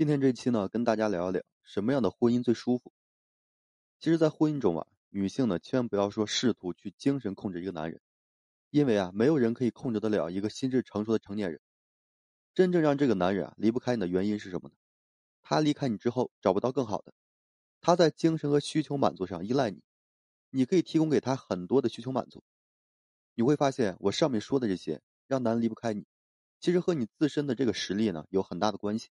今天这期呢，跟大家聊一聊什么样的婚姻最舒服。其实，在婚姻中啊，女性呢，千万不要说试图去精神控制一个男人，因为啊，没有人可以控制得了一个心智成熟的成年人。真正让这个男人啊离不开你的原因是什么呢？他离开你之后找不到更好的，他在精神和需求满足上依赖你，你可以提供给他很多的需求满足。你会发现，我上面说的这些让男人离不开你。其实和你自身的这个实力呢有很大的关系，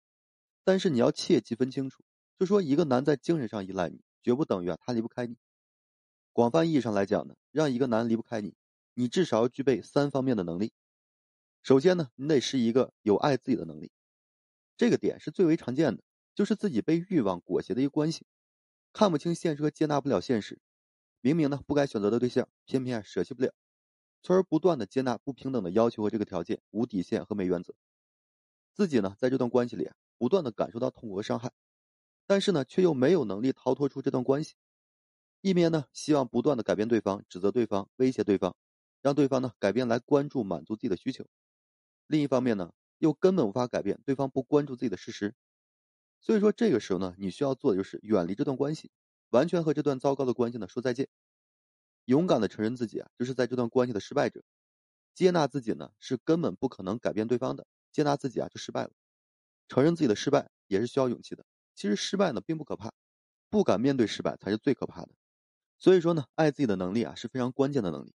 但是你要切记分清楚，就说一个男在精神上依赖你，绝不等于啊他离不开你。广泛意义上来讲呢，让一个男离不开你，你至少要具备三方面的能力。首先呢，你得是一个有爱自己的能力，这个点是最为常见的，就是自己被欲望裹挟的一个关系，看不清现实和接纳不了现实，明明呢不该选择的对象，偏偏舍弃不了。从而不断的接纳不平等的要求和这个条件，无底线和没原则。自己呢，在这段关系里不断的感受到痛苦和伤害，但是呢，却又没有能力逃脱出这段关系。一面呢，希望不断的改变对方，指责对方，威胁对方，让对方呢改变来关注满足自己的需求；另一方面呢，又根本无法改变对方不关注自己的事实。所以说，这个时候呢，你需要做的就是远离这段关系，完全和这段糟糕的关系呢说再见。勇敢的承认自己啊，就是在这段关系的失败者；接纳自己呢，是根本不可能改变对方的。接纳自己啊，就失败了。承认自己的失败也是需要勇气的。其实失败呢并不可怕，不敢面对失败才是最可怕的。所以说呢，爱自己的能力啊是非常关键的能力，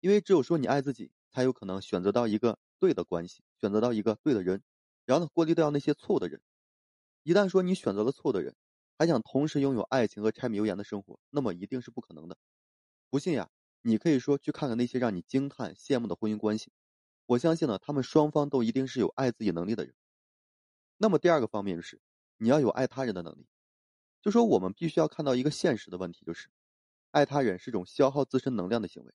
因为只有说你爱自己，才有可能选择到一个对的关系，选择到一个对的人，然后呢过滤掉那些错误的人。一旦说你选择了错的人，还想同时拥有爱情和柴米油盐的生活，那么一定是不可能的。不信呀，你可以说去看看那些让你惊叹、羡慕的婚姻关系。我相信呢，他们双方都一定是有爱自己能力的人。那么第二个方面就是，你要有爱他人的能力。就说我们必须要看到一个现实的问题，就是爱他人是种消耗自身能量的行为。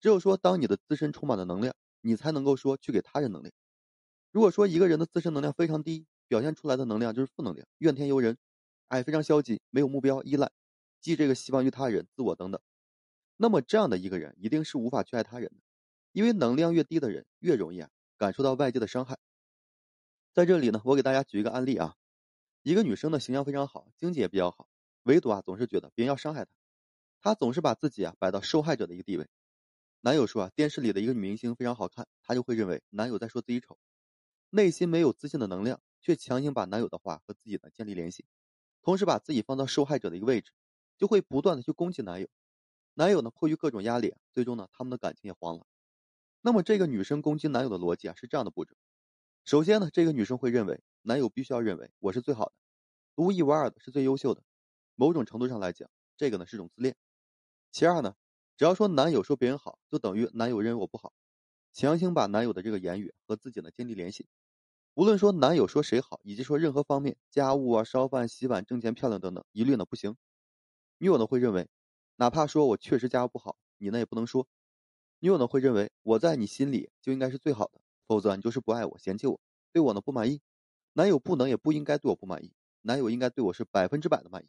只有说，当你的自身充满了能量，你才能够说去给他人能量。如果说一个人的自身能量非常低，表现出来的能量就是负能量、怨天尤人，哎，非常消极，没有目标、依赖，寄这个希望于他人、自我等等。那么这样的一个人一定是无法去爱他人的，因为能量越低的人越容易啊感受到外界的伤害。在这里呢，我给大家举一个案例啊，一个女生的形象非常好，经济也比较好，唯独啊总是觉得别人要伤害她，她总是把自己啊摆到受害者的一个地位。男友说啊，电视里的一个女明星非常好看，她就会认为男友在说自己丑，内心没有自信的能量，却强行把男友的话和自己呢建立联系，同时把自己放到受害者的一个位置，就会不断的去攻击男友。男友呢，迫于各种压力，最终呢，他们的感情也黄了。那么，这个女生攻击男友的逻辑啊，是这样的步骤：首先呢，这个女生会认为男友必须要认为我是最好的、独一无二的，是最优秀的。某种程度上来讲，这个呢是种自恋。其二呢，只要说男友说别人好，就等于男友认为我不好，强行把男友的这个言语和自己呢建立联系。无论说男友说谁好，以及说任何方面，家务啊、烧饭、洗碗、挣钱、漂亮等等，一律呢不行。女友呢会认为。哪怕说我确实家务不好，你呢也不能说。女友呢会认为我在你心里就应该是最好的，否则你就是不爱我、嫌弃我，对我呢不满意。男友不能也不应该对我不满意，男友应该对我是百分之百的满意。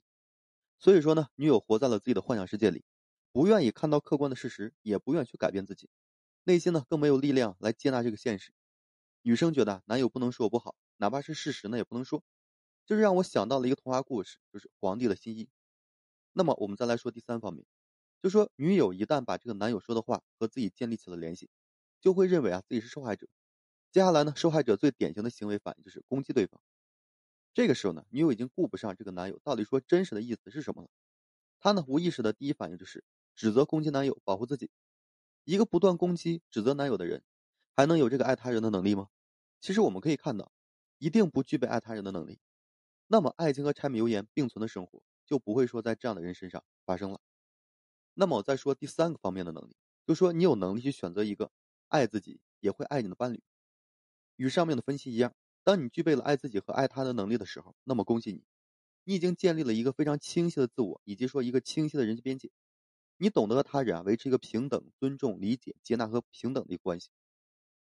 所以说呢，女友活在了自己的幻想世界里，不愿意看到客观的事实，也不愿去改变自己，内心呢更没有力量来接纳这个现实。女生觉得男友不能说我不好，哪怕是事实呢也不能说，这是让我想到了一个童话故事，就是皇帝的新衣。那么我们再来说第三方面，就说女友一旦把这个男友说的话和自己建立起了联系，就会认为啊自己是受害者。接下来呢，受害者最典型的行为反应就是攻击对方。这个时候呢，女友已经顾不上这个男友到底说真实的意思是什么了，她呢无意识的第一反应就是指责攻击男友，保护自己。一个不断攻击指责男友的人，还能有这个爱他人的能力吗？其实我们可以看到，一定不具备爱他人的能力。那么爱情和柴米油盐并存的生活。就不会说在这样的人身上发生了。那么我再说第三个方面的能力，就说你有能力去选择一个爱自己也会爱你的伴侣。与上面的分析一样，当你具备了爱自己和爱他的能力的时候，那么恭喜你，你已经建立了一个非常清晰的自我，以及说一个清晰的人际边界。你懂得和他人啊维持一个平等、尊重、理解、接纳和平等的一个关系。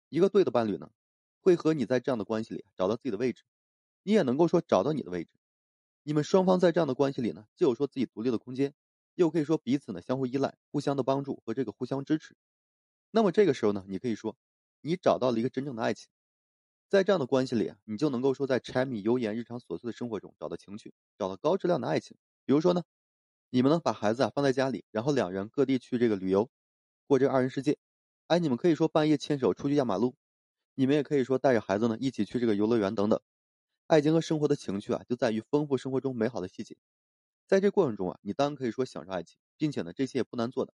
一个对的伴侣呢，会和你在这样的关系里找到自己的位置，你也能够说找到你的位置。你们双方在这样的关系里呢，既有说自己独立的空间，又可以说彼此呢相互依赖、互相的帮助和这个互相支持。那么这个时候呢，你可以说，你找到了一个真正的爱情。在这样的关系里，你就能够说在柴米油盐、日常琐碎的生活中找到情趣，找到高质量的爱情。比如说呢，你们呢把孩子啊放在家里，然后两人各地去这个旅游，过这个二人世界。哎，你们可以说半夜牵手出去压马路，你们也可以说带着孩子呢一起去这个游乐园等等。爱情和生活的情趣啊，就在于丰富生活中美好的细节。在这过程中啊，你当然可以说享受爱情，并且呢，这些也不难做的。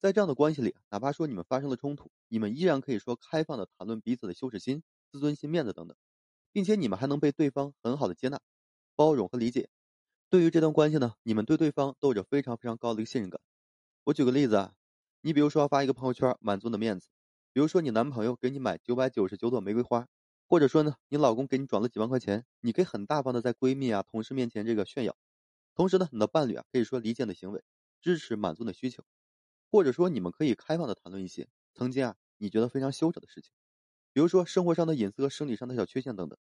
在这样的关系里，哪怕说你们发生了冲突，你们依然可以说开放的谈论彼此的羞耻心、自尊心、面子等等，并且你们还能被对方很好的接纳、包容和理解。对于这段关系呢，你们对对方都有着非常非常高的一个信任感。我举个例子啊，你比如说发一个朋友圈满足你的面子，比如说你男朋友给你买九百九十九朵玫瑰花，或者说呢，你老公给你转了几万块钱，你可以很大方的在闺蜜啊、同事面前这个炫耀。同时呢，你的伴侣啊可以说理解你的行为，支持满足你的需求。或者说，你们可以开放的谈论一些曾经啊你觉得非常羞耻的事情，比如说生活上的隐私和生理上的小缺陷等等。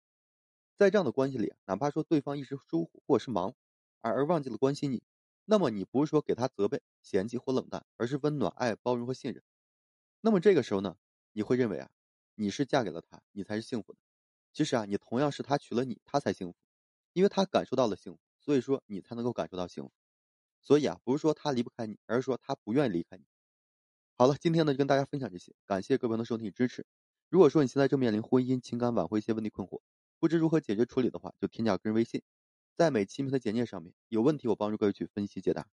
在这样的关系里，哪怕说对方一时疏忽或者是忙，而而忘记了关心你，那么你不是说给他责备、嫌弃或冷淡，而是温暖、爱、包容和信任。那么这个时候呢，你会认为啊，你是嫁给了他，你才是幸福的。其实啊，你同样是他娶了你，他才幸福，因为他感受到了幸福，所以说你才能够感受到幸福。所以啊，不是说他离不开你，而是说他不愿意离开你。好了，今天呢就跟大家分享这些，感谢各位朋友的收听与支持。如果说你现在正面临婚姻、情感挽回一些问题困惑，不知如何解决处理的话，就添加个人微信，在每期名的简介上面，有问题我帮助各位去分析解答。